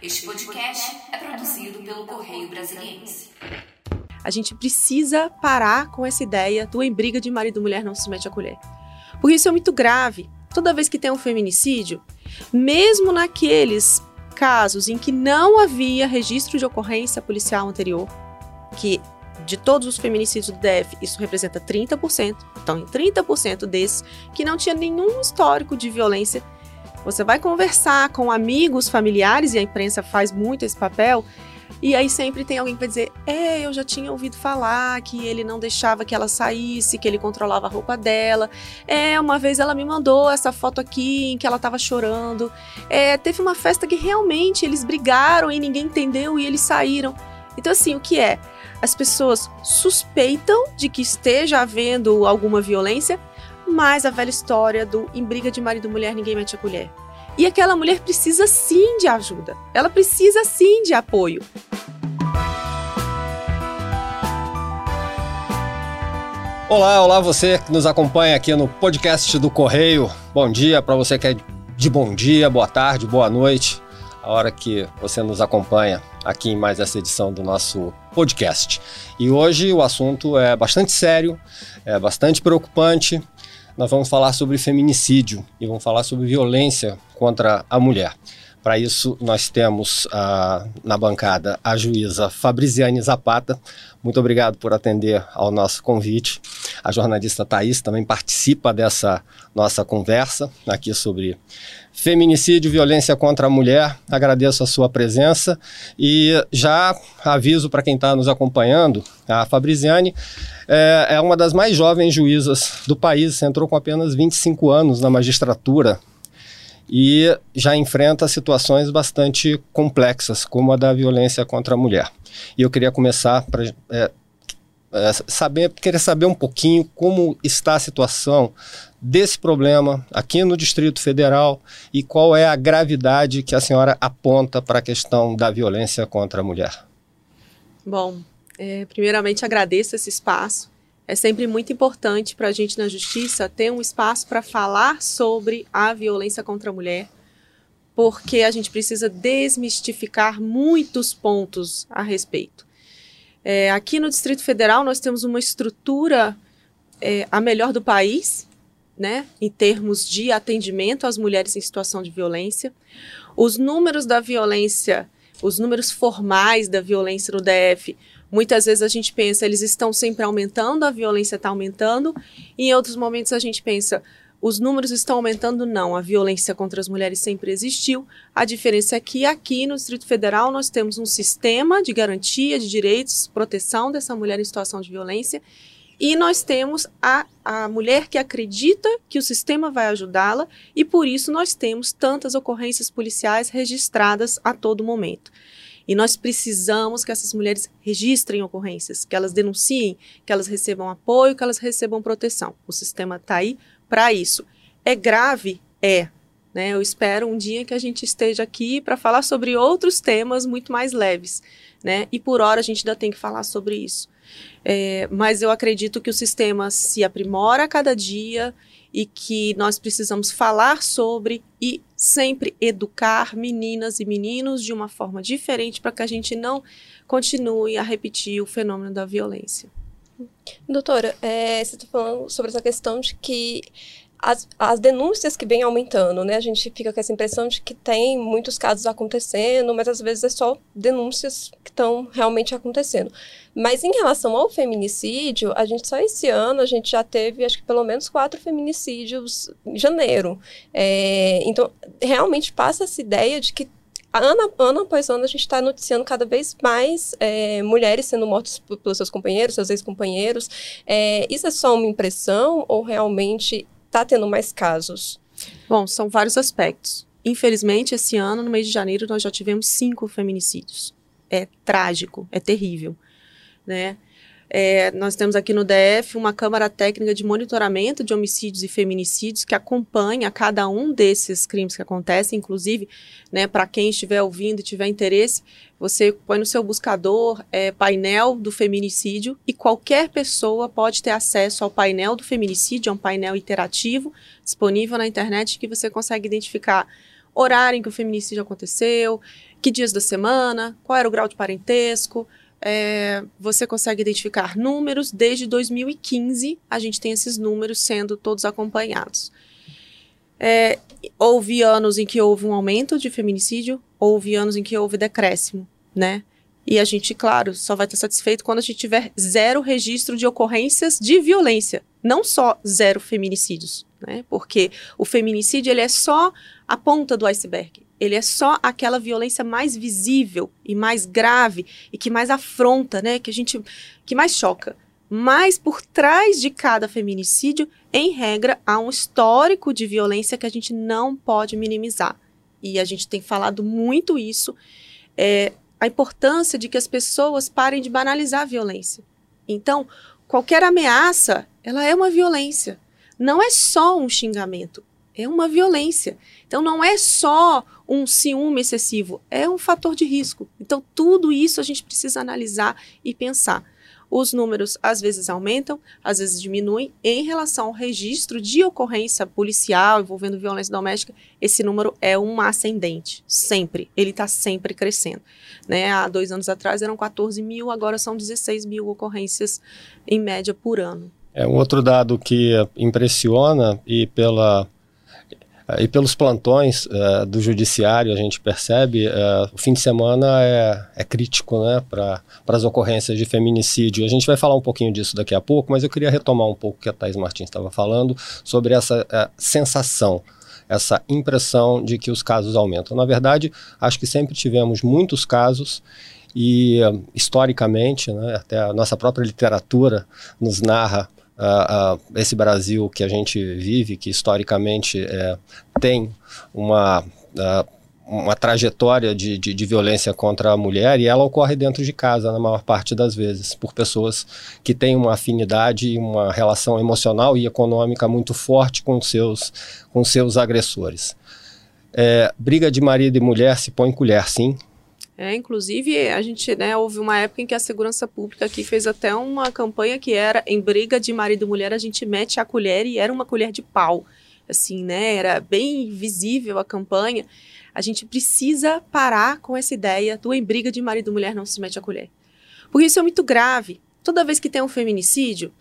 Este podcast é produzido pelo Correio Brasiliense. A gente precisa parar com essa ideia do em briga de marido e mulher não se mete a colher. Porque isso é muito grave. Toda vez que tem um feminicídio, mesmo naqueles casos em que não havia registro de ocorrência policial anterior, que de todos os feminicídios do DF, isso representa 30%. Então, em 30% desses que não tinha nenhum histórico de violência, você vai conversar com amigos, familiares, e a imprensa faz muito esse papel, e aí sempre tem alguém que vai dizer: É, eu já tinha ouvido falar que ele não deixava que ela saísse, que ele controlava a roupa dela. É, uma vez ela me mandou essa foto aqui em que ela estava chorando. É, teve uma festa que realmente eles brigaram e ninguém entendeu e eles saíram. Então, assim, o que é? As pessoas suspeitam de que esteja havendo alguma violência, mas a velha história do em briga de marido e mulher ninguém mete a colher. E aquela mulher precisa sim de ajuda. Ela precisa sim de apoio. Olá, olá você que nos acompanha aqui no podcast do Correio. Bom dia para você que é de bom dia, boa tarde, boa noite, a hora que você nos acompanha aqui em mais essa edição do nosso podcast. E hoje o assunto é bastante sério, é bastante preocupante. Nós vamos falar sobre feminicídio e vamos falar sobre violência contra a mulher. Para isso, nós temos uh, na bancada a juíza Fabriziane Zapata. Muito obrigado por atender ao nosso convite. A jornalista Thaís também participa dessa nossa conversa aqui sobre feminicídio, violência contra a mulher. Agradeço a sua presença e já aviso para quem está nos acompanhando, a Fabriziane é, é, uma das mais jovens juízas do país, entrou com apenas 25 anos na magistratura e já enfrenta situações bastante complexas, como a da violência contra a mulher. E eu queria começar para é, é, saber, queria saber um pouquinho como está a situação desse problema aqui no Distrito Federal e qual é a gravidade que a senhora aponta para a questão da violência contra a mulher. Bom, é, primeiramente agradeço esse espaço. É sempre muito importante para a gente na justiça ter um espaço para falar sobre a violência contra a mulher, porque a gente precisa desmistificar muitos pontos a respeito. É, aqui no Distrito Federal nós temos uma estrutura é, a melhor do país, né, em termos de atendimento às mulheres em situação de violência. Os números da violência, os números formais da violência no DF, muitas vezes a gente pensa, eles estão sempre aumentando, a violência está aumentando, e em outros momentos a gente pensa, os números estão aumentando, não. A violência contra as mulheres sempre existiu. A diferença é que aqui no Distrito Federal nós temos um sistema de garantia de direitos, proteção dessa mulher em situação de violência, e nós temos a, a mulher que acredita que o sistema vai ajudá-la, e por isso nós temos tantas ocorrências policiais registradas a todo momento. E nós precisamos que essas mulheres registrem ocorrências, que elas denunciem, que elas recebam apoio, que elas recebam proteção. O sistema está aí para isso. É grave? É. Né? Eu espero um dia que a gente esteja aqui para falar sobre outros temas muito mais leves. Né? E por hora a gente ainda tem que falar sobre isso. É, mas eu acredito que o sistema se aprimora a cada dia e que nós precisamos falar sobre e sempre educar meninas e meninos de uma forma diferente para que a gente não continue a repetir o fenômeno da violência. Doutora, é, você está falando sobre essa questão de que as, as denúncias que vêm aumentando, né? A gente fica com essa impressão de que tem muitos casos acontecendo, mas às vezes é só denúncias que estão realmente acontecendo. Mas em relação ao feminicídio, a gente só esse ano a gente já teve, acho que pelo menos quatro feminicídios em janeiro. É, então, realmente passa essa ideia de que ano, ano após ano a gente está noticiando cada vez mais é, mulheres sendo mortas pelos seus companheiros, seus ex-companheiros. É, isso é só uma impressão ou realmente está tendo mais casos? Bom, são vários aspectos. Infelizmente, esse ano, no mês de janeiro, nós já tivemos cinco feminicídios. É trágico, é terrível, né? É, nós temos aqui no DF uma Câmara Técnica de Monitoramento de Homicídios e Feminicídios que acompanha cada um desses crimes que acontecem, inclusive, né, para quem estiver ouvindo e tiver interesse, você põe no seu buscador é, painel do feminicídio e qualquer pessoa pode ter acesso ao painel do feminicídio, é um painel interativo disponível na internet que você consegue identificar horário em que o feminicídio aconteceu, que dias da semana, qual era o grau de parentesco. É, você consegue identificar números. Desde 2015, a gente tem esses números sendo todos acompanhados. É, houve anos em que houve um aumento de feminicídio, houve anos em que houve decréscimo, né? E a gente, claro, só vai estar satisfeito quando a gente tiver zero registro de ocorrências de violência, não só zero feminicídios, né? Porque o feminicídio ele é só a ponta do iceberg. Ele é só aquela violência mais visível e mais grave e que mais afronta, né? Que a gente que mais choca. Mas por trás de cada feminicídio, em regra, há um histórico de violência que a gente não pode minimizar. E a gente tem falado muito isso. É, a importância de que as pessoas parem de banalizar a violência. Então, qualquer ameaça, ela é uma violência. Não é só um xingamento, é uma violência. Então, não é só um ciúme excessivo, é um fator de risco. Então, tudo isso a gente precisa analisar e pensar os números às vezes aumentam, às vezes diminuem. Em relação ao registro de ocorrência policial envolvendo violência doméstica, esse número é um ascendente, sempre. Ele está sempre crescendo. Né? Há dois anos atrás eram 14 mil, agora são 16 mil ocorrências em média por ano. É um outro dado que impressiona e pela e pelos plantões uh, do judiciário, a gente percebe, uh, o fim de semana é, é crítico né, para as ocorrências de feminicídio. A gente vai falar um pouquinho disso daqui a pouco, mas eu queria retomar um pouco o que a Thais Martins estava falando sobre essa uh, sensação essa impressão de que os casos aumentam. Na verdade, acho que sempre tivemos muitos casos e, historicamente, né, até a nossa própria literatura nos narra uh, uh, esse Brasil que a gente vive, que historicamente é, tem uma, uh, uma trajetória de, de, de, violência contra a mulher e ela ocorre dentro de casa, na maior parte das vezes, por pessoas que têm uma afinidade e uma relação emocional e econômica muito forte com seus, com seus agressores. É, briga de marido e mulher se põe colher, sim, é, inclusive, a gente, né, houve uma época em que a segurança pública aqui fez até uma campanha que era em briga de marido e mulher, a gente mete a colher e era uma colher de pau. Assim, né, era bem visível a campanha. A gente precisa parar com essa ideia do em briga de marido e mulher não se mete a colher. Porque isso é muito grave. Toda vez que tem um feminicídio,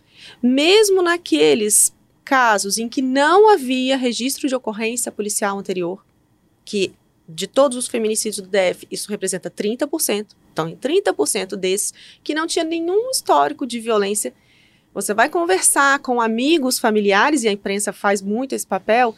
mesmo naqueles casos em que não havia registro de ocorrência policial anterior, que de todos os feminicídios do DF, isso representa 30%. Então, em 30% desses que não tinha nenhum histórico de violência, você vai conversar com amigos, familiares, e a imprensa faz muito esse papel,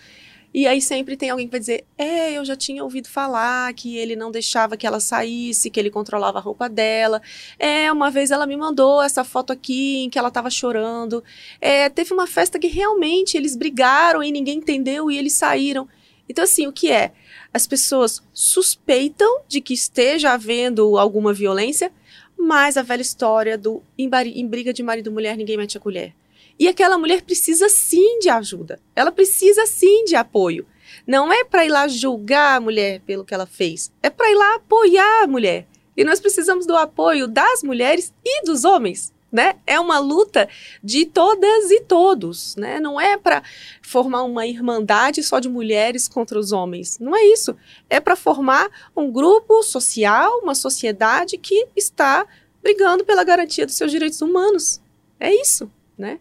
e aí sempre tem alguém que vai dizer: É, eu já tinha ouvido falar que ele não deixava que ela saísse, que ele controlava a roupa dela. É, uma vez ela me mandou essa foto aqui em que ela estava chorando. É, teve uma festa que realmente eles brigaram e ninguém entendeu e eles saíram. Então, assim, o que é? As pessoas suspeitam de que esteja havendo alguma violência, mas a velha história do em, em briga de marido e mulher ninguém mete a colher. E aquela mulher precisa sim de ajuda. Ela precisa sim de apoio. Não é para ir lá julgar a mulher pelo que ela fez, é para ir lá apoiar a mulher. E nós precisamos do apoio das mulheres e dos homens né? É uma luta de todas e todos, né? Não é para formar uma irmandade só de mulheres contra os homens. Não é isso. É para formar um grupo social, uma sociedade que está brigando pela garantia dos seus direitos humanos. É isso, né?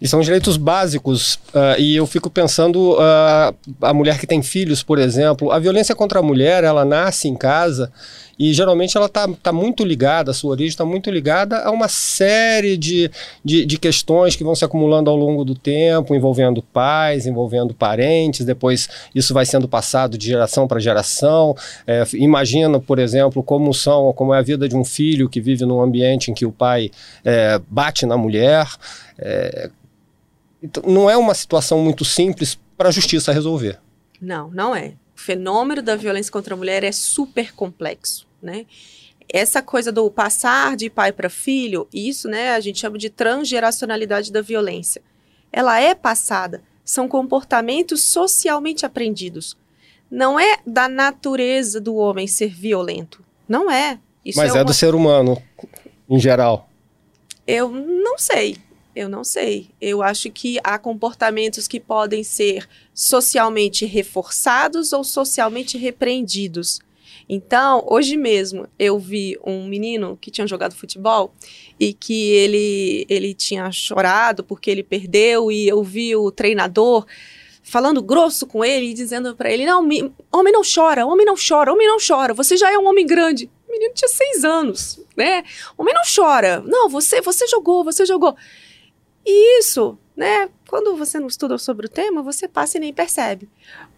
E são direitos básicos. Uh, e eu fico pensando, uh, a mulher que tem filhos, por exemplo, a violência contra a mulher, ela nasce em casa e geralmente ela está tá muito ligada, a sua origem está muito ligada a uma série de, de, de, questões que vão se acumulando ao longo do tempo, envolvendo pais, envolvendo parentes, depois isso vai sendo passado de geração para geração. É, imagina, por exemplo, como são, como é a vida de um filho que vive num ambiente em que o pai é, bate na mulher. É, então, não é uma situação muito simples para a justiça resolver. Não, não é. O fenômeno da violência contra a mulher é super complexo né? Essa coisa do passar de pai para filho, isso, né, a gente chama de transgeracionalidade da violência. Ela é passada, são comportamentos socialmente aprendidos. Não é da natureza do homem ser violento. Não é. Isso Mas é, é uma... do ser humano, em geral. Eu não sei. Eu não sei. Eu acho que há comportamentos que podem ser socialmente reforçados ou socialmente repreendidos. Então, hoje mesmo, eu vi um menino que tinha jogado futebol e que ele, ele tinha chorado porque ele perdeu, e eu vi o treinador falando grosso com ele e dizendo para ele: Não, homem não chora, homem não chora, homem não chora, você já é um homem grande. O menino tinha seis anos, né? Homem não chora. Não, você, você jogou, você jogou. E isso, né? Quando você não estuda sobre o tema, você passa e nem percebe.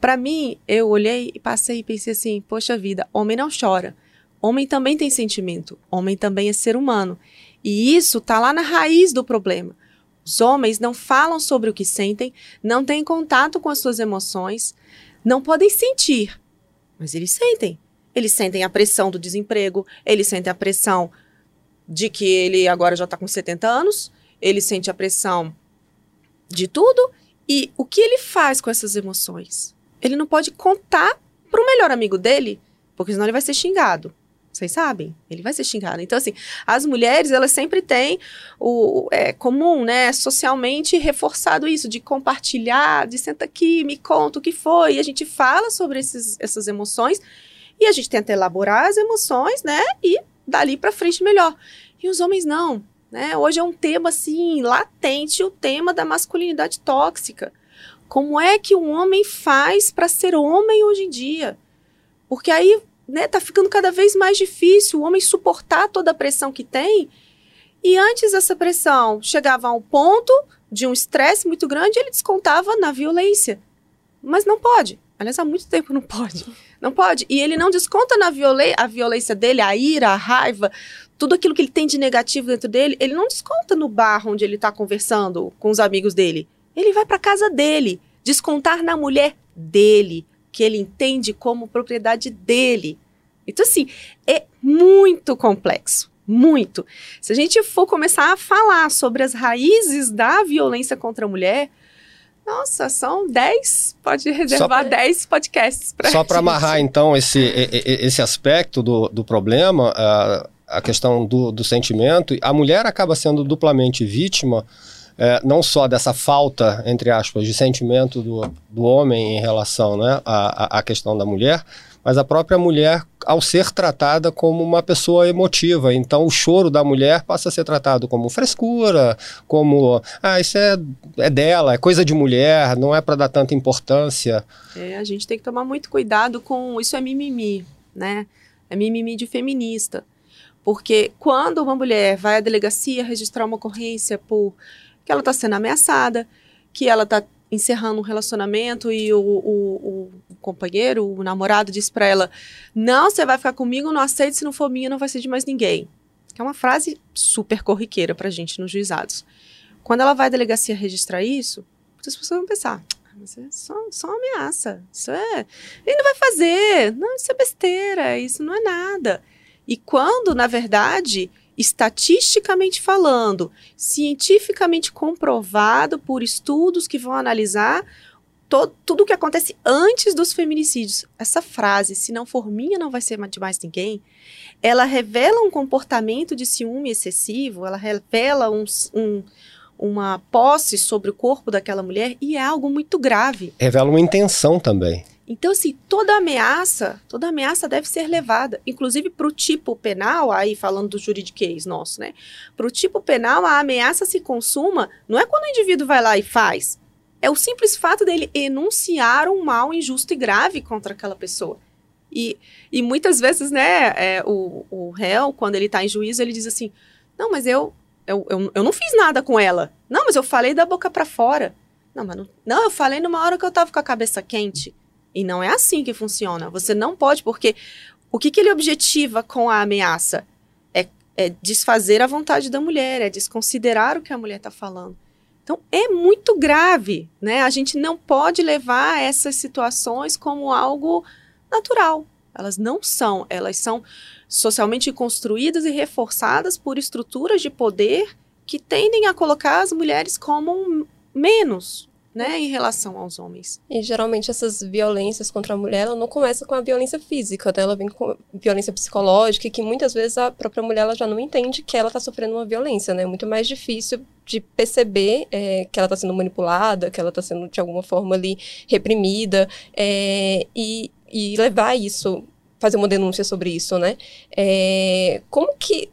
Para mim, eu olhei e passei e pensei assim: poxa vida, homem não chora. Homem também tem sentimento. Homem também é ser humano. E isso tá lá na raiz do problema. Os homens não falam sobre o que sentem, não têm contato com as suas emoções, não podem sentir, mas eles sentem. Eles sentem a pressão do desemprego, eles sentem a pressão de que ele agora já está com 70 anos, ele sente a pressão de tudo. E o que ele faz com essas emoções? Ele não pode contar para o melhor amigo dele, porque senão ele vai ser xingado. Vocês sabem? Ele vai ser xingado. Então, assim, as mulheres, elas sempre têm o é comum, né, socialmente reforçado isso, de compartilhar, de senta aqui, me conta o que foi. E a gente fala sobre esses, essas emoções e a gente tenta elaborar as emoções, né, e dali para frente melhor. E os homens não. Né? Hoje é um tema assim latente, o tema da masculinidade tóxica. Como é que um homem faz para ser homem hoje em dia? Porque aí, né, tá ficando cada vez mais difícil o homem suportar toda a pressão que tem. E antes essa pressão chegava a um ponto de um estresse muito grande, ele descontava na violência. Mas não pode. Aliás, há muito tempo não pode. Não pode. E ele não desconta na violência, a violência dele, a ira, a raiva, tudo aquilo que ele tem de negativo dentro dele, ele não desconta no bar onde ele está conversando com os amigos dele. Ele vai para casa dele, descontar na mulher dele, que ele entende como propriedade dele. Então, assim, é muito complexo. Muito. Se a gente for começar a falar sobre as raízes da violência contra a mulher, nossa, são 10. Pode reservar 10 podcasts para Só para amarrar, então, esse, esse aspecto do, do problema, uh, a questão do, do sentimento, a mulher acaba sendo duplamente vítima, é, não só dessa falta, entre aspas, de sentimento do, do homem em relação né, à, à questão da mulher, mas a própria mulher ao ser tratada como uma pessoa emotiva. Então o choro da mulher passa a ser tratado como frescura, como ah, isso é, é dela, é coisa de mulher, não é para dar tanta importância. É, a gente tem que tomar muito cuidado com isso é mimimi, né? É mimimi de feminista. Porque quando uma mulher vai à delegacia registrar uma ocorrência por que ela está sendo ameaçada, que ela está encerrando um relacionamento e o, o, o, companheiro, o namorado, diz para ela: Não, você vai ficar comigo, não aceito, se não for minha, não vai ser de mais ninguém. Que é uma frase super corriqueira pra gente nos juizados. Quando ela vai à delegacia registrar isso, muitas pessoas vão pensar: ah, mas é só, só uma ameaça. Isso é. Ele não vai fazer. Não, isso é besteira. Isso não é nada. E quando, na verdade, estatisticamente falando, cientificamente comprovado por estudos que vão analisar tudo o que acontece antes dos feminicídios. Essa frase, se não for minha, não vai ser de mais ninguém, ela revela um comportamento de ciúme excessivo, ela revela um, um uma posse sobre o corpo daquela mulher e é algo muito grave. Revela uma intenção também. Então, assim, toda ameaça, toda ameaça deve ser levada, inclusive para o tipo penal, aí falando do juridiquês nosso, né? Para o tipo penal, a ameaça se consuma, não é quando o indivíduo vai lá e faz, é o simples fato dele enunciar um mal injusto e grave contra aquela pessoa. E, e muitas vezes, né, é, o, o réu, quando ele está em juízo, ele diz assim: não, mas eu, eu, eu, eu não fiz nada com ela. Não, mas eu falei da boca para fora. Não, mas não, não, eu falei numa hora que eu estava com a cabeça quente. E não é assim que funciona. Você não pode, porque o que, que ele objetiva com a ameaça? É, é desfazer a vontade da mulher, é desconsiderar o que a mulher está falando. Então, é muito grave, né? A gente não pode levar essas situações como algo natural. Elas não são, elas são socialmente construídas e reforçadas por estruturas de poder que tendem a colocar as mulheres como menos, né, em relação aos homens. E geralmente essas violências contra a mulher, ela não começa com a violência física, né? ela vem com violência psicológica, que muitas vezes a própria mulher ela já não entende que ela está sofrendo uma violência, né? É muito mais difícil de perceber é, que ela está sendo manipulada, que ela está sendo de alguma forma ali reprimida é, e, e levar isso, fazer uma denúncia sobre isso, né? É, como que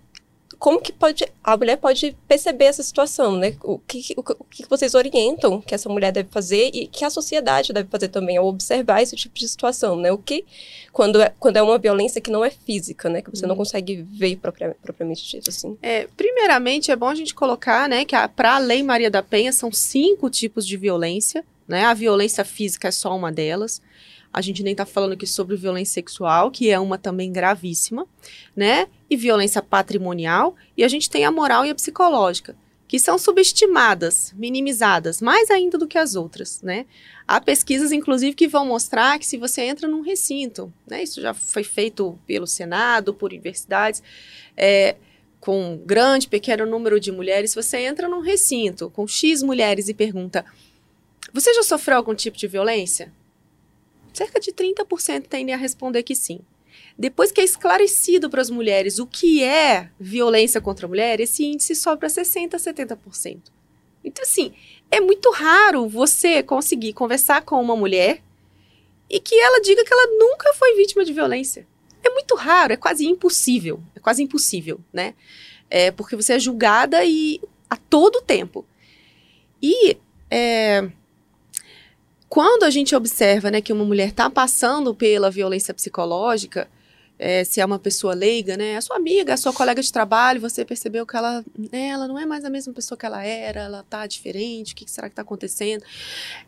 como que pode a mulher pode perceber essa situação, né? O que, o, o, que vocês orientam que essa mulher deve fazer e que a sociedade deve fazer também ao observar esse tipo de situação, né? O que quando é, quando é uma violência que não é física, né? Que você não uhum. consegue ver propriamente, propriamente dito, assim. É, primeiramente é bom a gente colocar, né, que para a Lei Maria da Penha são cinco tipos de violência, né? A violência física é só uma delas. A gente nem está falando aqui sobre violência sexual, que é uma também gravíssima, né? E violência patrimonial. E a gente tem a moral e a psicológica, que são subestimadas, minimizadas, mais ainda do que as outras, né? Há pesquisas, inclusive, que vão mostrar que se você entra num recinto, né? Isso já foi feito pelo Senado, por universidades, é, com grande, pequeno número de mulheres, você entra num recinto com X mulheres e pergunta: Você já sofreu algum tipo de violência? Cerca de 30% tendem a responder que sim. Depois que é esclarecido para as mulheres o que é violência contra a mulher, esse índice sobe para 60%, 70%. Então, assim, é muito raro você conseguir conversar com uma mulher e que ela diga que ela nunca foi vítima de violência. É muito raro, é quase impossível. É quase impossível, né? É porque você é julgada e a todo tempo. E é, quando a gente observa né, que uma mulher está passando pela violência psicológica, é, se é uma pessoa leiga, né, a sua amiga, a sua colega de trabalho, você percebeu que ela, né, ela não é mais a mesma pessoa que ela era, ela está diferente, o que, que será que está acontecendo?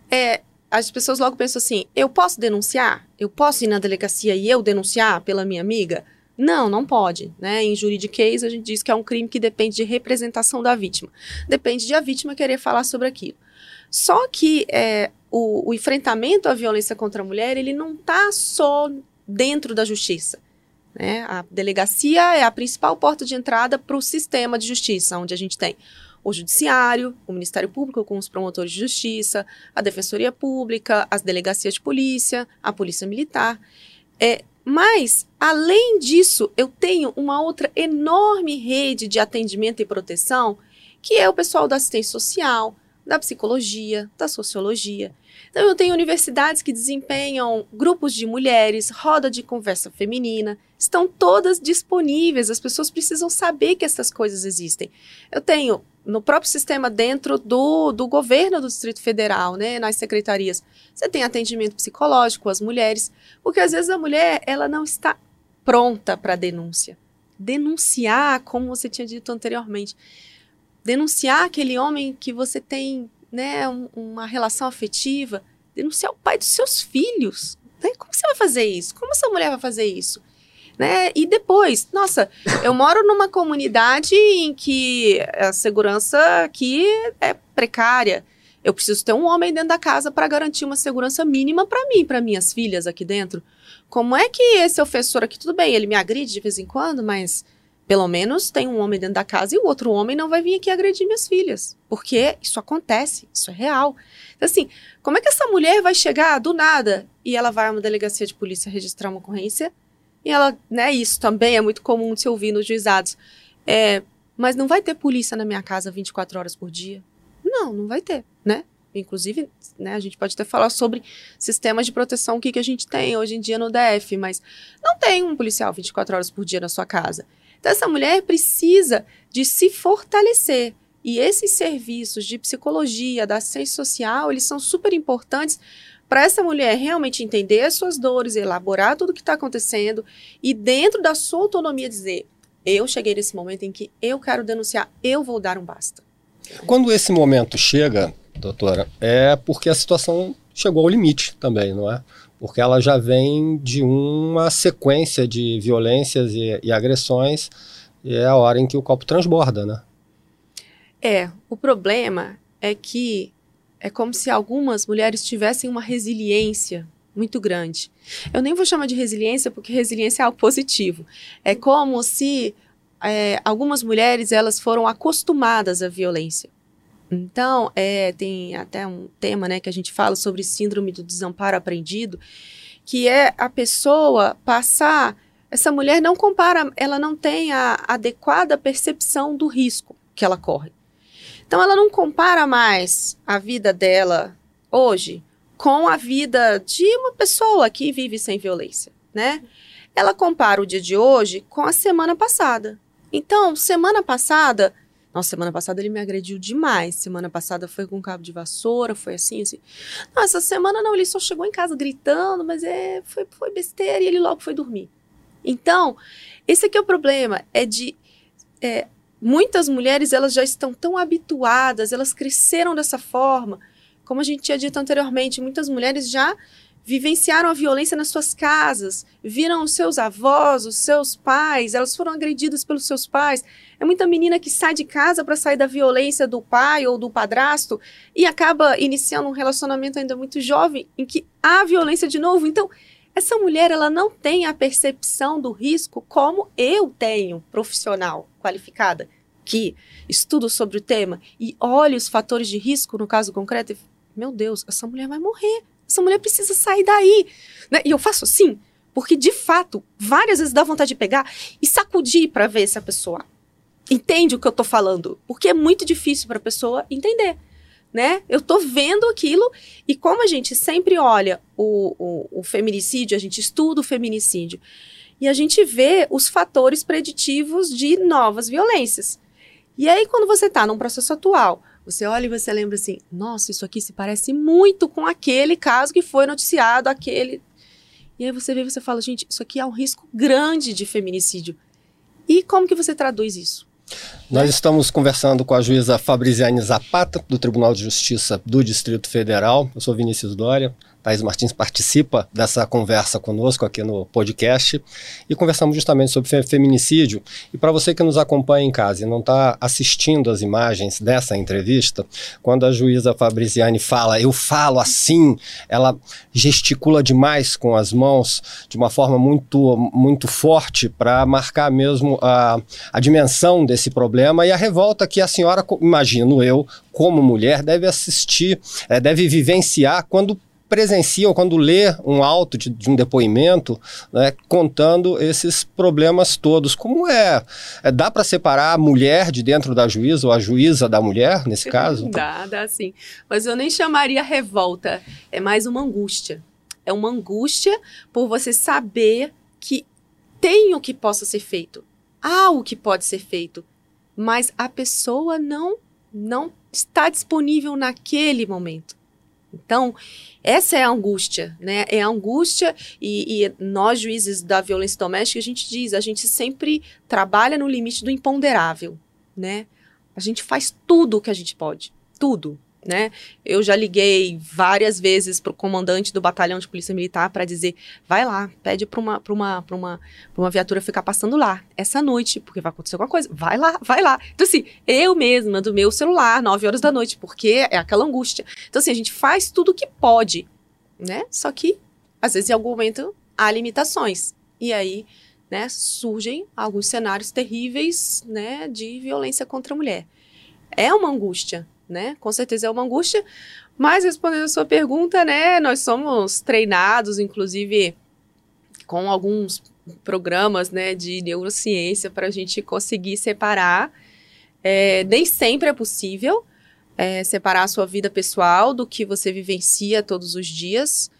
É, as pessoas logo pensam assim: eu posso denunciar? Eu posso ir na delegacia e eu denunciar pela minha amiga? Não, não pode. Né? Em juridiquês, a gente diz que é um crime que depende de representação da vítima. Depende de a vítima querer falar sobre aquilo. Só que é, o, o, enfrentamento à violência contra a mulher, ele não está só dentro da justiça. Né? A delegacia é a principal porta de entrada para o sistema de justiça, onde a gente tem o judiciário, o Ministério Público com os promotores de justiça, a Defensoria Pública, as delegacias de polícia, a Polícia Militar. É, mas, além disso, eu tenho uma outra enorme rede de atendimento e proteção, que é o pessoal da assistência social, da psicologia, da sociologia. Então, eu tenho universidades que desempenham grupos de mulheres, roda de conversa feminina, estão todas disponíveis, as pessoas precisam saber que essas coisas existem. Eu tenho no próprio sistema dentro do, do governo do Distrito Federal, né, nas secretarias, você tem atendimento psicológico às mulheres, porque às vezes a mulher ela não está pronta para denúncia. Denunciar, como você tinha dito anteriormente, denunciar aquele homem que você tem né, um, uma relação afetiva, denunciar o pai dos seus filhos. Né? Como você vai fazer isso? Como essa mulher vai fazer isso? Né? E depois, nossa, eu moro numa comunidade em que a segurança aqui é precária. Eu preciso ter um homem dentro da casa para garantir uma segurança mínima para mim, para minhas filhas aqui dentro. Como é que esse ofensor aqui, tudo bem, ele me agride de vez em quando, mas pelo menos tem um homem dentro da casa e o outro homem não vai vir aqui agredir minhas filhas. Porque isso acontece, isso é real. Então, assim, como é que essa mulher vai chegar do nada e ela vai a uma delegacia de polícia registrar uma ocorrência? E ela, né, isso também é muito comum de se ouvir nos juizados. É, mas não vai ter polícia na minha casa 24 horas por dia? Não, não vai ter, né? Inclusive, né, a gente pode até falar sobre sistemas de proteção, o que, que a gente tem hoje em dia no DF, mas não tem um policial 24 horas por dia na sua casa. Então, essa mulher precisa de se fortalecer. E esses serviços de psicologia, da assistência social, eles são super importantes para essa mulher realmente entender as suas dores, elaborar tudo o que está acontecendo e, dentro da sua autonomia, dizer: eu cheguei nesse momento em que eu quero denunciar, eu vou dar um basta. Quando esse momento chega, doutora, é porque a situação chegou ao limite também, não é? Porque ela já vem de uma sequência de violências e, e agressões, e é a hora em que o copo transborda, né? É, o problema é que é como se algumas mulheres tivessem uma resiliência muito grande. Eu nem vou chamar de resiliência porque resiliência é algo positivo. É como se é, algumas mulheres elas foram acostumadas à violência. Então, é, tem até um tema né, que a gente fala sobre síndrome do desamparo aprendido, que é a pessoa passar. Essa mulher não compara, ela não tem a adequada percepção do risco que ela corre. Então ela não compara mais a vida dela hoje com a vida de uma pessoa que vive sem violência, né? Ela compara o dia de hoje com a semana passada. Então, semana passada, nossa, semana passada ele me agrediu demais. Semana passada foi com cabo de vassoura, foi assim, assim. Nossa, semana não, ele só chegou em casa gritando, mas é, foi, foi besteira e ele logo foi dormir. Então, esse aqui é o problema, é de é, muitas mulheres elas já estão tão habituadas, elas cresceram dessa forma. Como a gente tinha dito anteriormente, muitas mulheres já vivenciaram a violência nas suas casas, viram os seus avós, os seus pais, elas foram agredidas pelos seus pais. É muita menina que sai de casa para sair da violência do pai ou do padrasto e acaba iniciando um relacionamento ainda muito jovem em que há violência de novo. Então, essa mulher ela não tem a percepção do risco como eu tenho, profissional, qualificada, que estudo sobre o tema e olho os fatores de risco no caso concreto e meu Deus, essa mulher vai morrer essa mulher precisa sair daí. Né? E eu faço assim, porque de fato, várias vezes dá vontade de pegar e sacudir para ver se a pessoa entende o que eu tô falando. Porque é muito difícil para a pessoa entender. Né? Eu tô vendo aquilo e como a gente sempre olha o, o, o feminicídio, a gente estuda o feminicídio e a gente vê os fatores preditivos de novas violências. E aí, quando você está num processo atual, você olha e você lembra assim: nossa, isso aqui se parece muito com aquele caso que foi noticiado, aquele. E aí você vê e você fala: gente, isso aqui é um risco grande de feminicídio. E como que você traduz isso? Nós estamos conversando com a juíza Fabriziane Zapata, do Tribunal de Justiça do Distrito Federal. Eu sou Vinícius Dória. Thais Martins participa dessa conversa conosco aqui no podcast e conversamos justamente sobre feminicídio. E para você que nos acompanha em casa e não está assistindo as imagens dessa entrevista, quando a juíza Fabriziane fala, eu falo assim, ela gesticula demais com as mãos de uma forma muito, muito forte para marcar mesmo a, a dimensão desse problema e a revolta que a senhora, imagino eu, como mulher, deve assistir, é, deve vivenciar quando presencia ou quando lê um auto de, de um depoimento né, contando esses problemas todos. Como é? é dá para separar a mulher de dentro da juíza ou a juíza da mulher, nesse caso? Dá, dá sim. Mas eu nem chamaria revolta, é mais uma angústia. É uma angústia por você saber que tem o que possa ser feito, há o que pode ser feito, mas a pessoa não não está disponível naquele momento. Então, essa é a angústia, né? É a angústia e, e, nós, juízes da violência doméstica, a gente diz, a gente sempre trabalha no limite do imponderável, né? A gente faz tudo o que a gente pode, tudo né? Eu já liguei várias vezes para o comandante do batalhão de polícia militar para dizer, vai lá, pede para uma, uma, uma, uma viatura ficar passando lá essa noite, porque vai acontecer alguma coisa. Vai lá, vai lá. Então, assim, eu mesma do meu celular, 9 horas da noite, porque é aquela angústia. Então, assim, a gente faz tudo o que pode, né? Só que, às vezes, em algum momento, há limitações. E aí, né, surgem alguns cenários terríveis, né, de violência contra a mulher. É uma angústia, né? Com certeza é uma angústia. Mas respondendo a sua pergunta, né? Nós somos treinados, inclusive, com alguns programas, né, de neurociência para a gente conseguir separar. É, nem sempre é possível é, separar a sua vida pessoal do que você vivencia todos os dias,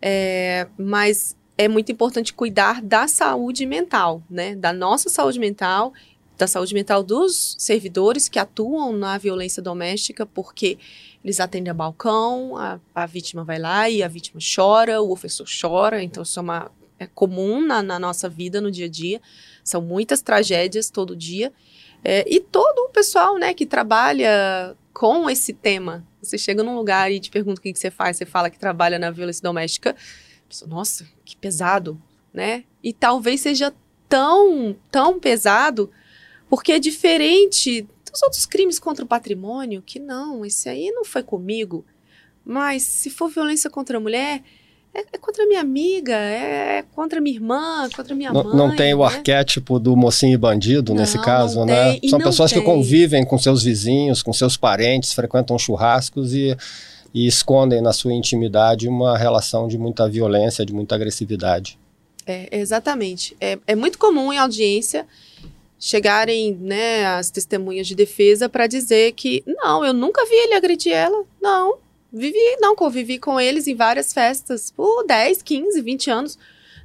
é, mas é muito importante cuidar da saúde mental, né? Da nossa saúde mental da saúde mental dos servidores que atuam na violência doméstica, porque eles atendem a balcão, a, a vítima vai lá e a vítima chora, o ofensor chora, então isso é, uma, é comum na, na nossa vida, no dia a dia. São muitas tragédias todo dia. É, e todo o pessoal né, que trabalha com esse tema. Você chega num lugar e te pergunta o que, que você faz, você fala que trabalha na violência doméstica. Pensa, Nossa, que pesado, né? E talvez seja tão, tão pesado porque é diferente dos outros crimes contra o patrimônio, que não, esse aí não foi comigo. Mas se for violência contra a mulher, é, é contra minha amiga, é contra minha irmã, contra minha não, mãe. Não tem né? o arquétipo do mocinho e bandido não, nesse caso, né? São pessoas tem. que convivem com seus vizinhos, com seus parentes, frequentam churrascos e, e escondem na sua intimidade uma relação de muita violência, de muita agressividade. É, exatamente. É, é muito comum em audiência chegarem, né, as testemunhas de defesa para dizer que não, eu nunca vi ele agredir ela. Não, vivi, não convivi com eles em várias festas por 10, 15, 20 anos.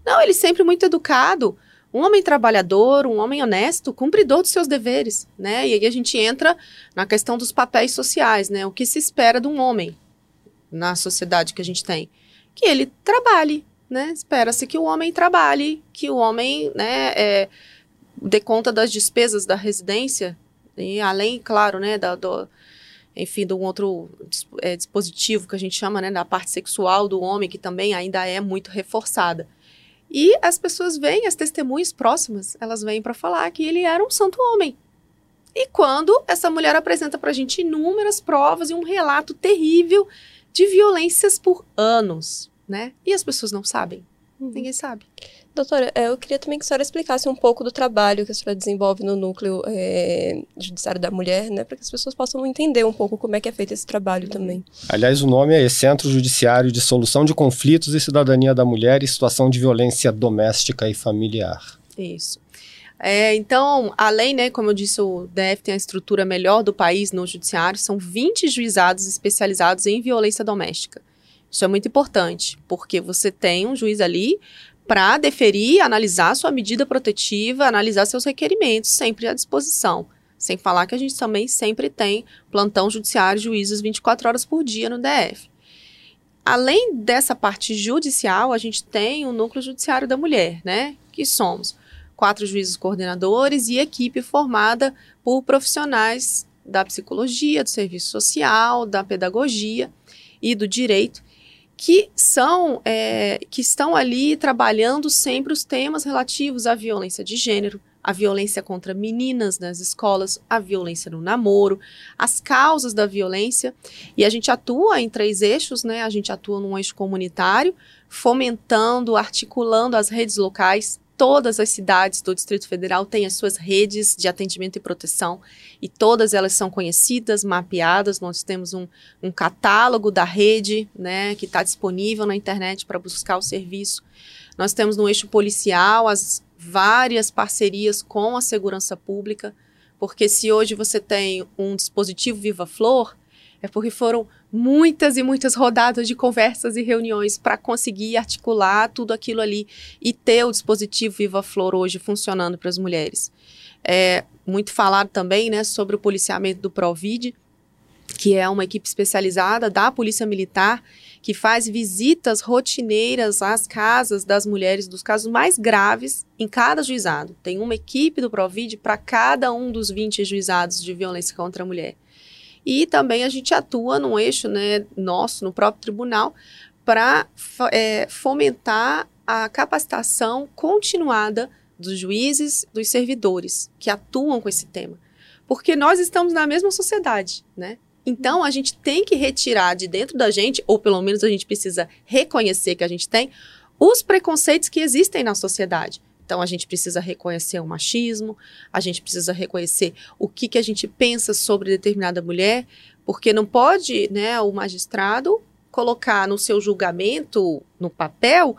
Não, ele sempre muito educado, um homem trabalhador, um homem honesto, cumpridor dos seus deveres, né? E aí a gente entra na questão dos papéis sociais, né? O que se espera de um homem na sociedade que a gente tem? Que ele trabalhe, né? Espera-se que o homem trabalhe, que o homem, né, é, dê conta das despesas da residência, e além, claro, né, da, do, enfim, de um outro é, dispositivo que a gente chama, né, da parte sexual do homem, que também ainda é muito reforçada. E as pessoas vêm, as testemunhas próximas, elas vêm para falar que ele era um santo homem. E quando essa mulher apresenta para a gente inúmeras provas e um relato terrível de violências por anos, né? E as pessoas não sabem. Uhum. Ninguém sabe. Doutora, é, eu queria também que a senhora explicasse um pouco do trabalho que a senhora desenvolve no núcleo é, judiciário da mulher, né, para que as pessoas possam entender um pouco como é que é feito esse trabalho também. Aliás, o nome é Centro Judiciário de Solução de Conflitos e Cidadania da Mulher e Situação de Violência Doméstica e Familiar. Isso. É, então, além, né, como eu disse, o DF tem a estrutura melhor do país no judiciário, são 20 juizados especializados em violência doméstica. Isso é muito importante, porque você tem um juiz ali para deferir, analisar sua medida protetiva, analisar seus requerimentos, sempre à disposição. Sem falar que a gente também sempre tem plantão judiciário, juízes 24 horas por dia no DF. Além dessa parte judicial, a gente tem o núcleo judiciário da mulher, né? Que somos quatro juízes coordenadores e equipe formada por profissionais da psicologia, do serviço social, da pedagogia e do direito que são é, que estão ali trabalhando sempre os temas relativos à violência de gênero, a violência contra meninas nas escolas, a violência no namoro, as causas da violência. E a gente atua em três eixos, né? A gente atua num eixo comunitário, fomentando, articulando as redes locais todas as cidades do Distrito Federal têm as suas redes de atendimento e proteção e todas elas são conhecidas, mapeadas. Nós temos um, um catálogo da rede, né, que está disponível na internet para buscar o serviço. Nós temos no eixo policial as várias parcerias com a segurança pública, porque se hoje você tem um dispositivo Viva Flor, é porque foram muitas e muitas rodadas de conversas e reuniões para conseguir articular tudo aquilo ali e ter o dispositivo Viva Flor hoje funcionando para as mulheres. É muito falado também né, sobre o policiamento do Provid, que é uma equipe especializada da Polícia Militar que faz visitas rotineiras às casas das mulheres dos casos mais graves em cada juizado. Tem uma equipe do Provid para cada um dos 20 juizados de violência contra a mulher. E também a gente atua num eixo né, nosso, no próprio tribunal, para é, fomentar a capacitação continuada dos juízes, dos servidores que atuam com esse tema. Porque nós estamos na mesma sociedade, né? Então, a gente tem que retirar de dentro da gente, ou pelo menos a gente precisa reconhecer que a gente tem, os preconceitos que existem na sociedade. Então, a gente precisa reconhecer o machismo, a gente precisa reconhecer o que, que a gente pensa sobre determinada mulher, porque não pode né, o magistrado colocar no seu julgamento, no papel,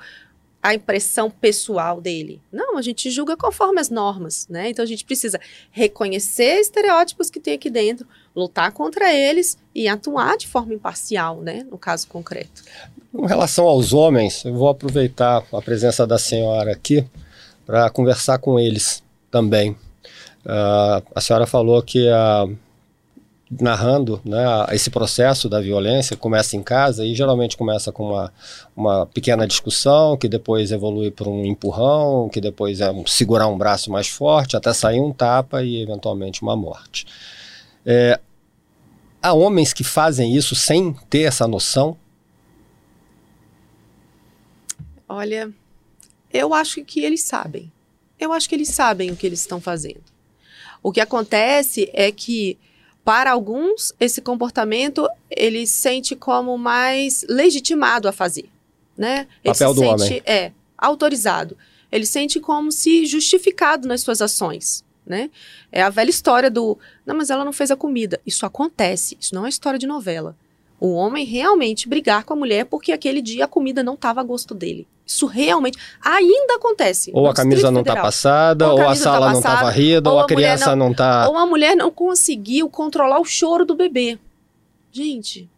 a impressão pessoal dele. Não, a gente julga conforme as normas, né? Então a gente precisa reconhecer estereótipos que tem aqui dentro, lutar contra eles e atuar de forma imparcial, né? No caso concreto. Com relação aos homens, eu vou aproveitar a presença da senhora aqui para conversar com eles também. Uh, a senhora falou que uh, narrando né, esse processo da violência começa em casa e geralmente começa com uma, uma pequena discussão que depois evolui para um empurrão, que depois é um, segurar um braço mais forte até sair um tapa e eventualmente uma morte. É, há homens que fazem isso sem ter essa noção? Olha, eu acho que eles sabem. Eu acho que eles sabem o que eles estão fazendo. O que acontece é que para alguns esse comportamento ele sente como mais legitimado a fazer, né? Ele Papel se do sente homem. é autorizado. Ele sente como se justificado nas suas ações, né? É a velha história do, não, mas ela não fez a comida. Isso acontece, isso não é história de novela. O homem realmente brigar com a mulher porque aquele dia a comida não estava a gosto dele. Isso realmente ainda acontece. Ou a camisa Distrito não está passada, Ou a ou a camisa tá sala não está passada, varrida, ou a criança não está. Ou a mulher não conseguiu controlar o choro do bebê. Gente,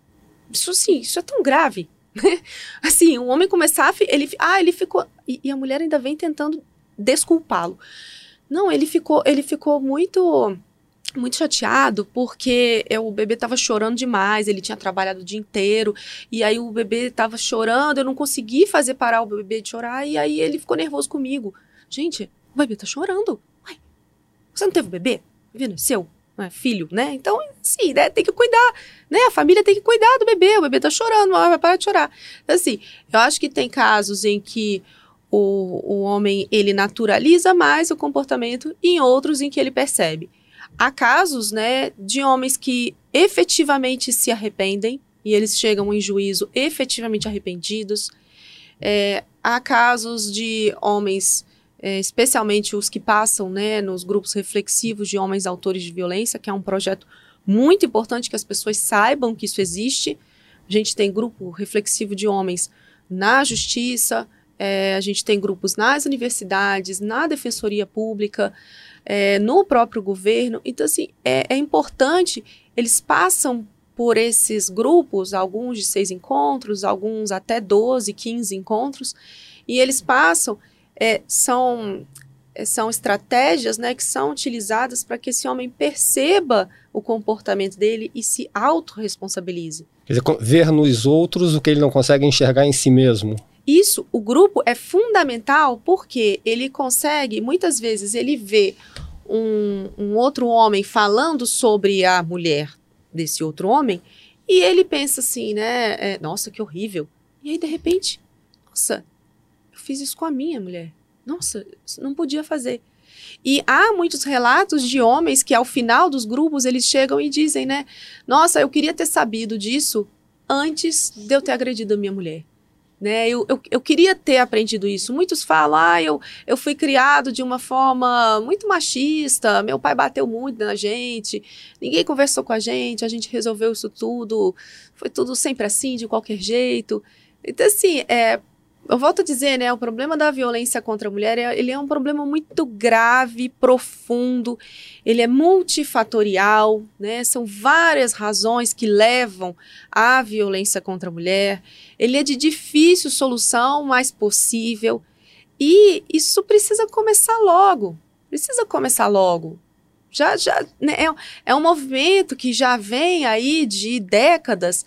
isso sim, isso é tão grave. né? assim, o homem começar Ele, ah, ele ficou. E, e a mulher ainda vem tentando desculpá-lo. Não, ele ficou, ele ficou muito. Muito chateado porque é, o bebê estava chorando demais, ele tinha trabalhado o dia inteiro, e aí o bebê estava chorando, eu não consegui fazer parar o bebê de chorar, e aí ele ficou nervoso comigo. Gente, o bebê tá chorando. Você não teve bebê? Bebê seu? Não é filho, né? Então, sim, né? Tem que cuidar, né? A família tem que cuidar do bebê. O bebê tá chorando, vai parar de chorar. Assim, eu acho que tem casos em que o, o homem, ele naturaliza mais o comportamento e em outros em que ele percebe. Há casos, né, de homens que efetivamente se arrependem e eles chegam em juízo efetivamente arrependidos. É, há casos de homens é, especialmente os que passam né, nos grupos reflexivos de homens autores de violência, que é um projeto muito importante que as pessoas saibam que isso existe. A gente tem grupo reflexivo de homens na justiça, é, a gente tem grupos nas universidades, na defensoria pública, é, no próprio governo. Então, assim, é, é importante, eles passam por esses grupos, alguns de seis encontros, alguns até 12, 15 encontros, e eles passam é, são, é, são estratégias né, que são utilizadas para que esse homem perceba o comportamento dele e se autorresponsabilize. Quer dizer, ver nos outros o que ele não consegue enxergar em si mesmo. Isso, o grupo é fundamental porque ele consegue, muitas vezes, ele vê um, um outro homem falando sobre a mulher desse outro homem e ele pensa assim, né? é, nossa, que horrível. E aí, de repente, nossa, eu fiz isso com a minha mulher. Nossa, não podia fazer. E há muitos relatos de homens que, ao final dos grupos, eles chegam e dizem, né? Nossa, eu queria ter sabido disso antes de eu ter agredido a minha mulher. Né? Eu, eu, eu queria ter aprendido isso. Muitos falam, ah, eu, eu fui criado de uma forma muito machista, meu pai bateu muito na gente, ninguém conversou com a gente, a gente resolveu isso tudo, foi tudo sempre assim, de qualquer jeito. Então, assim, é, eu volto a dizer, né, o problema da violência contra a mulher, é, ele é um problema muito grave, profundo, ele é multifatorial, né, são várias razões que levam à violência contra a mulher, ele é de difícil solução, mas possível, e isso precisa começar logo, precisa começar logo. Já, já, né, é, é um movimento que já vem aí de décadas,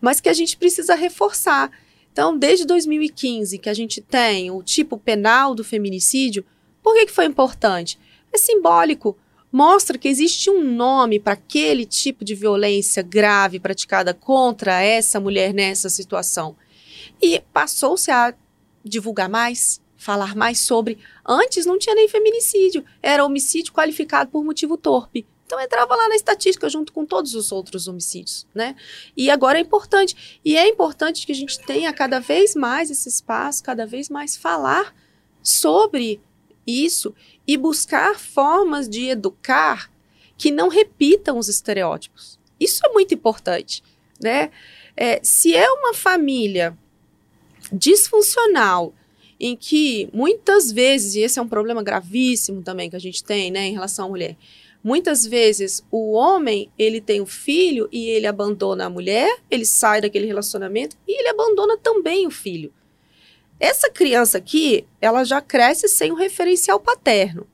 mas que a gente precisa reforçar. Então, desde 2015, que a gente tem o tipo penal do feminicídio, por que, que foi importante? É simbólico. Mostra que existe um nome para aquele tipo de violência grave praticada contra essa mulher nessa situação. E passou-se a divulgar mais, falar mais sobre. Antes não tinha nem feminicídio, era homicídio qualificado por motivo torpe. Então entrava lá na estatística junto com todos os outros homicídios, né? E agora é importante. E é importante que a gente tenha cada vez mais esse espaço, cada vez mais falar sobre isso e buscar formas de educar que não repitam os estereótipos. Isso é muito importante, né? É, se é uma família disfuncional em que muitas vezes, e esse é um problema gravíssimo também que a gente tem, né, em relação à mulher, Muitas vezes o homem, ele tem um filho e ele abandona a mulher, ele sai daquele relacionamento e ele abandona também o filho. Essa criança aqui, ela já cresce sem um referencial paterno.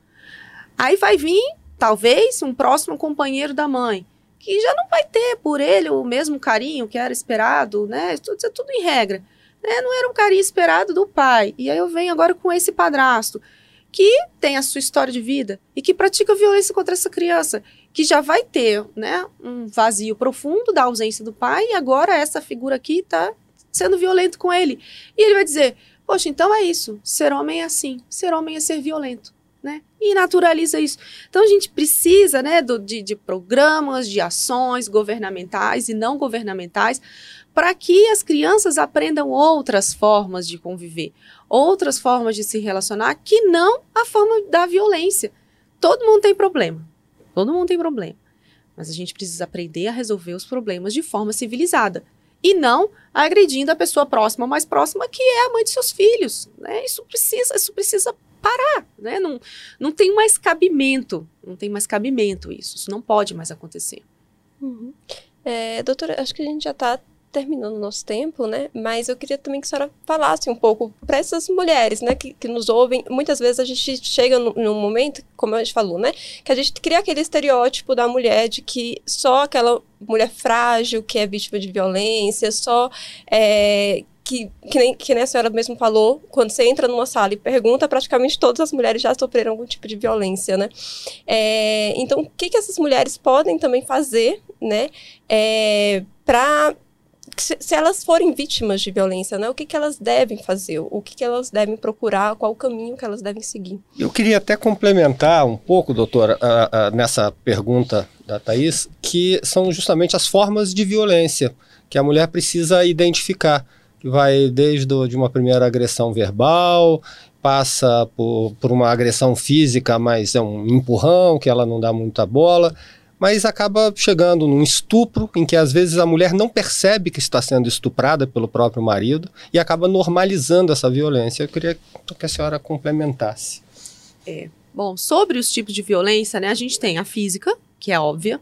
Aí vai vir, talvez, um próximo companheiro da mãe, que já não vai ter por ele o mesmo carinho que era esperado, né? Tudo, é tudo em regra. Né? Não era um carinho esperado do pai. E aí eu venho agora com esse padrasto que tem a sua história de vida e que pratica violência contra essa criança, que já vai ter né, um vazio profundo da ausência do pai e agora essa figura aqui está sendo violento com ele. E ele vai dizer: Poxa, então é isso. Ser homem é assim. Ser homem é ser violento. Né? E naturaliza isso. Então a gente precisa né, do, de, de programas, de ações governamentais e não governamentais para que as crianças aprendam outras formas de conviver, outras formas de se relacionar que não a forma da violência. Todo mundo tem problema. Todo mundo tem problema. Mas a gente precisa aprender a resolver os problemas de forma civilizada. e não agredindo a pessoa próxima, mais próxima, que é a mãe de seus filhos. Né? Isso precisa, isso precisa parar, né? Não, não tem mais cabimento, não tem mais cabimento isso, isso não pode mais acontecer. Uhum. É, doutora, acho que a gente já está terminando o nosso tempo, né? Mas eu queria também que a senhora falasse um pouco para essas mulheres, né, que, que, nos ouvem. Muitas vezes a gente chega num momento, como a gente falou, né, que a gente cria aquele estereótipo da mulher de que só aquela mulher frágil que é vítima de violência, só é, que, que, nem, que nem a senhora mesmo falou, quando você entra numa sala e pergunta, praticamente todas as mulheres já sofreram algum tipo de violência, né? É, então, o que, que essas mulheres podem também fazer, né, é, para se, elas forem vítimas de violência, né, o que, que elas devem fazer, o que, que elas devem procurar, qual o caminho que elas devem seguir. Eu queria até complementar um pouco, doutora, nessa pergunta da Thaís, que são justamente as formas de violência que a mulher precisa identificar, que vai desde de uma primeira agressão verbal, passa por, por uma agressão física, mas é um empurrão que ela não dá muita bola, mas acaba chegando num estupro em que às vezes a mulher não percebe que está sendo estuprada pelo próprio marido e acaba normalizando essa violência. Eu queria que a senhora complementasse. É. Bom, sobre os tipos de violência, né, a gente tem a física, que é óbvia,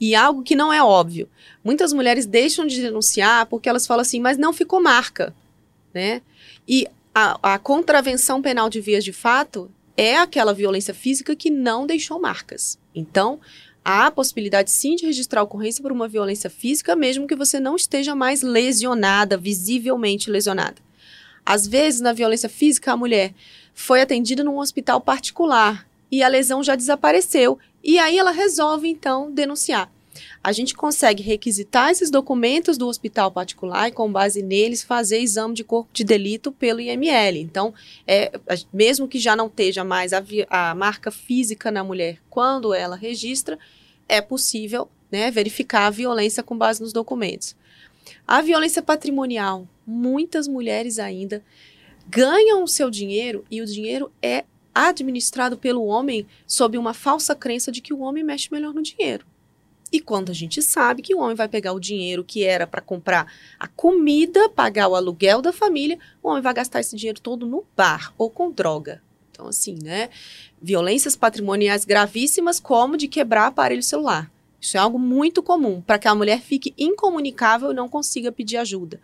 e algo que não é óbvio. Muitas mulheres deixam de denunciar porque elas falam assim, mas não ficou marca, né? E a, a contravenção penal de vias de fato é aquela violência física que não deixou marcas. Então, há a possibilidade sim de registrar ocorrência por uma violência física, mesmo que você não esteja mais lesionada, visivelmente lesionada. Às vezes, na violência física, a mulher foi atendida num hospital particular e a lesão já desapareceu, e aí ela resolve então denunciar. A gente consegue requisitar esses documentos do hospital particular e, com base neles, fazer exame de corpo de delito pelo IML. Então, é, mesmo que já não esteja mais a, a marca física na mulher quando ela registra, é possível né, verificar a violência com base nos documentos. A violência patrimonial, muitas mulheres ainda ganham o seu dinheiro e o dinheiro é administrado pelo homem sob uma falsa crença de que o homem mexe melhor no dinheiro. E quando a gente sabe que o homem vai pegar o dinheiro que era para comprar a comida, pagar o aluguel da família, o homem vai gastar esse dinheiro todo no bar ou com droga. Então, assim, né? Violências patrimoniais gravíssimas, como de quebrar aparelho celular. Isso é algo muito comum para que a mulher fique incomunicável e não consiga pedir ajuda.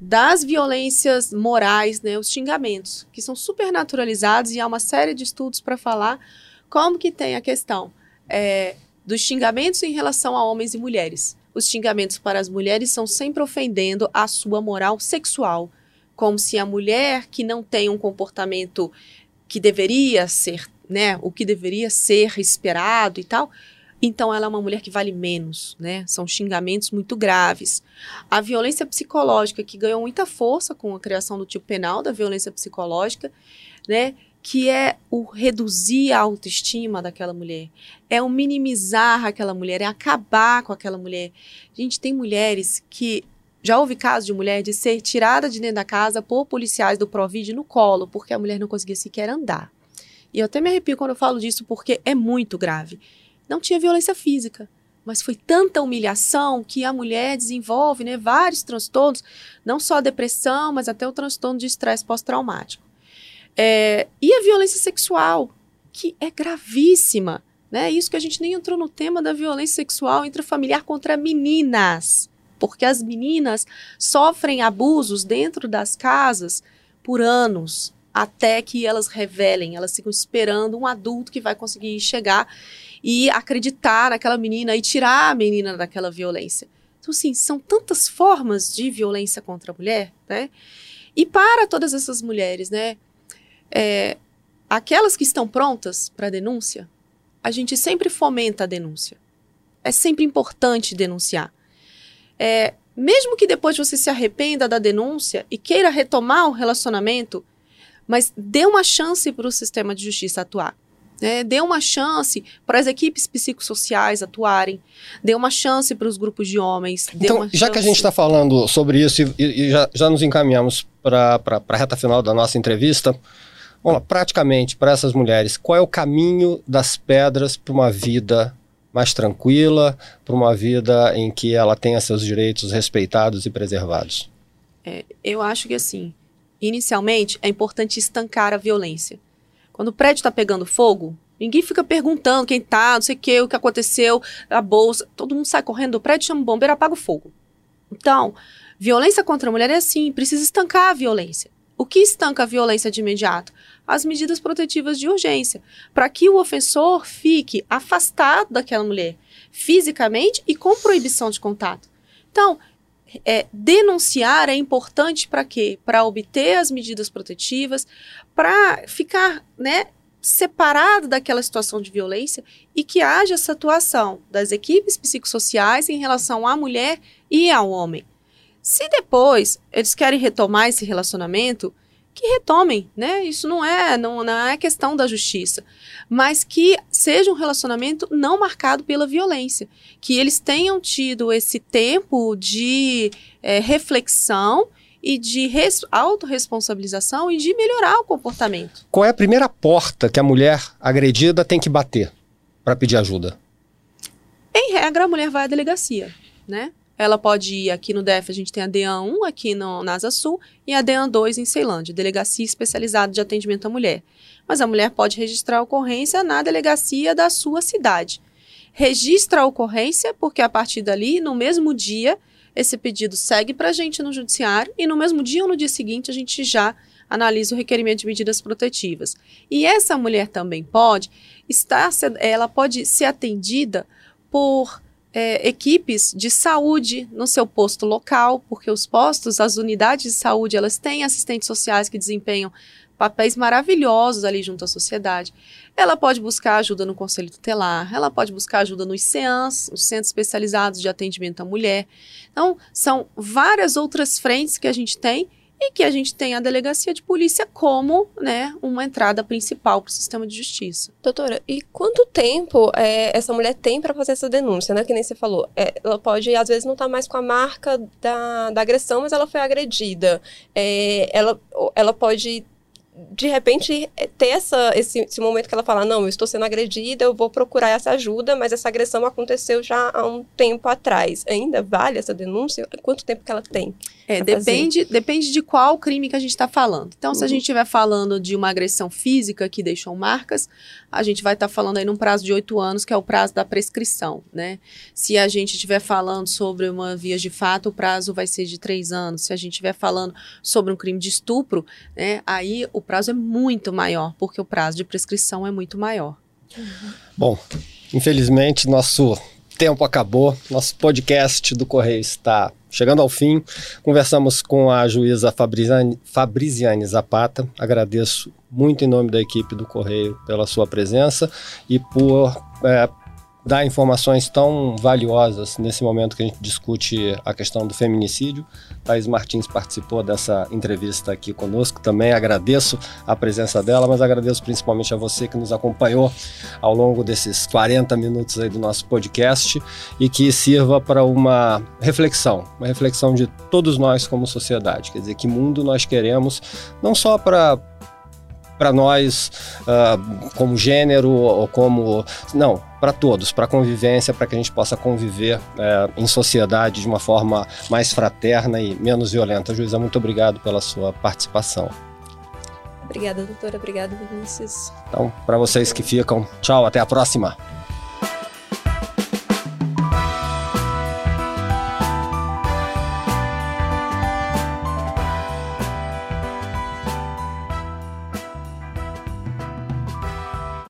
Das violências morais, né, os xingamentos, que são super naturalizados e há uma série de estudos para falar como que tem a questão é, dos xingamentos em relação a homens e mulheres. Os xingamentos para as mulheres são sempre ofendendo a sua moral sexual, como se a mulher que não tem um comportamento que deveria ser, né, o que deveria ser esperado e tal, então ela é uma mulher que vale menos, né? São xingamentos muito graves. A violência psicológica que ganhou muita força com a criação do tipo penal da violência psicológica, né? Que é o reduzir a autoestima daquela mulher, é o minimizar aquela mulher, é acabar com aquela mulher. Gente, tem mulheres que já houve casos de mulher de ser tirada de dentro da casa por policiais do Provid no colo, porque a mulher não conseguia sequer andar. E eu até me arrepio quando eu falo disso, porque é muito grave. Não tinha violência física, mas foi tanta humilhação que a mulher desenvolve né, vários transtornos, não só depressão, mas até o transtorno de estresse pós-traumático. É, e a violência sexual, que é gravíssima. Né? Isso que a gente nem entrou no tema da violência sexual intrafamiliar contra meninas. Porque as meninas sofrem abusos dentro das casas por anos, até que elas revelem, elas ficam esperando um adulto que vai conseguir chegar e acreditar naquela menina e tirar a menina daquela violência. Então, assim, são tantas formas de violência contra a mulher, né? E para todas essas mulheres, né? É, aquelas que estão prontas para denúncia, a gente sempre fomenta a denúncia. É sempre importante denunciar. É, mesmo que depois você se arrependa da denúncia e queira retomar o relacionamento, mas dê uma chance para o sistema de justiça atuar. Né? Dê uma chance para as equipes psicossociais atuarem, dê uma chance para os grupos de homens. Então, já chance... que a gente está falando sobre isso e, e já, já, nos encaminhamos para a reta final da nossa entrevista, Vamos lá, praticamente, para essas mulheres, qual é o caminho das pedras para uma vida mais tranquila, para uma vida em que ela tenha seus direitos respeitados e preservados? É, eu acho que assim, inicialmente é importante estancar a violência. Quando o prédio está pegando fogo, ninguém fica perguntando quem tá, não sei o que, o que aconteceu, a bolsa. Todo mundo sai correndo do prédio, chama o bombeiro, apaga o fogo. Então, violência contra a mulher é assim, precisa estancar a violência. O que estanca a violência de imediato? As medidas protetivas de urgência, para que o ofensor fique afastado daquela mulher, fisicamente e com proibição de contato. Então, é, denunciar é importante para quê? Para obter as medidas protetivas, para ficar né, separado daquela situação de violência e que haja essa atuação das equipes psicossociais em relação à mulher e ao homem. Se depois eles querem retomar esse relacionamento, que retomem, né? Isso não é, não, não é questão da justiça, mas que seja um relacionamento não marcado pela violência, que eles tenham tido esse tempo de é, reflexão e de autorresponsabilização e de melhorar o comportamento. Qual é a primeira porta que a mulher agredida tem que bater para pedir ajuda? Em regra, a mulher vai à delegacia, né? Ela pode ir aqui no DF, a gente tem a DEAN 1 aqui no, na Asa Sul e a DEAN 2 em Ceilândia, Delegacia Especializada de Atendimento à Mulher. Mas a mulher pode registrar a ocorrência na delegacia da sua cidade. Registra a ocorrência, porque a partir dali, no mesmo dia, esse pedido segue para a gente no judiciário e no mesmo dia ou no dia seguinte a gente já analisa o requerimento de medidas protetivas. E essa mulher também pode estar, ela pode ser atendida por é, equipes de saúde no seu posto local, porque os postos, as unidades de saúde, elas têm assistentes sociais que desempenham papéis maravilhosos ali junto à sociedade. Ela pode buscar ajuda no Conselho Tutelar, ela pode buscar ajuda nos CEANS, os Centros Especializados de Atendimento à Mulher. Então, são várias outras frentes que a gente tem e que a gente tem a delegacia de polícia como né, uma entrada principal para o sistema de justiça. Doutora, e quanto tempo é, essa mulher tem para fazer essa denúncia? Né? Que nem você falou, é, ela pode, às vezes, não estar tá mais com a marca da, da agressão, mas ela foi agredida. É, ela, ela pode de repente ter essa, esse, esse, momento que ela fala, não, eu estou sendo agredida, eu vou procurar essa ajuda, mas essa agressão aconteceu já há um tempo atrás. Ainda vale essa denúncia? Quanto tempo que ela tem? É, depende, depende de qual crime que a gente está falando. Então, uhum. se a uhum. gente estiver falando de uma agressão física que deixou marcas, a gente vai estar tá falando aí num prazo de oito anos, que é o prazo da prescrição, né? Se a gente estiver falando sobre uma via de fato, o prazo vai ser de três anos. Se a gente estiver falando sobre um crime de estupro, né, aí o prazo é muito maior, porque o prazo de prescrição é muito maior. Uhum. Bom, infelizmente, nosso tempo acabou. Nosso podcast do Correio está chegando ao fim. Conversamos com a juíza Fabriziane, Zapata. Agradeço muito em nome da equipe do Correio pela sua presença e por é, dar informações tão valiosas nesse momento que a gente discute a questão do feminicídio. Thais Martins participou dessa entrevista aqui conosco também. Agradeço a presença dela, mas agradeço principalmente a você que nos acompanhou ao longo desses 40 minutos aí do nosso podcast e que sirva para uma reflexão, uma reflexão de todos nós como sociedade. Quer dizer, que mundo nós queremos, não só para para nós uh, como gênero ou como. Não, para todos, para convivência, para que a gente possa conviver uh, em sociedade de uma forma mais fraterna e menos violenta. Juíza, muito obrigado pela sua participação. Obrigada, doutora. Obrigada, Vinícius. Então, para vocês que ficam, tchau, até a próxima.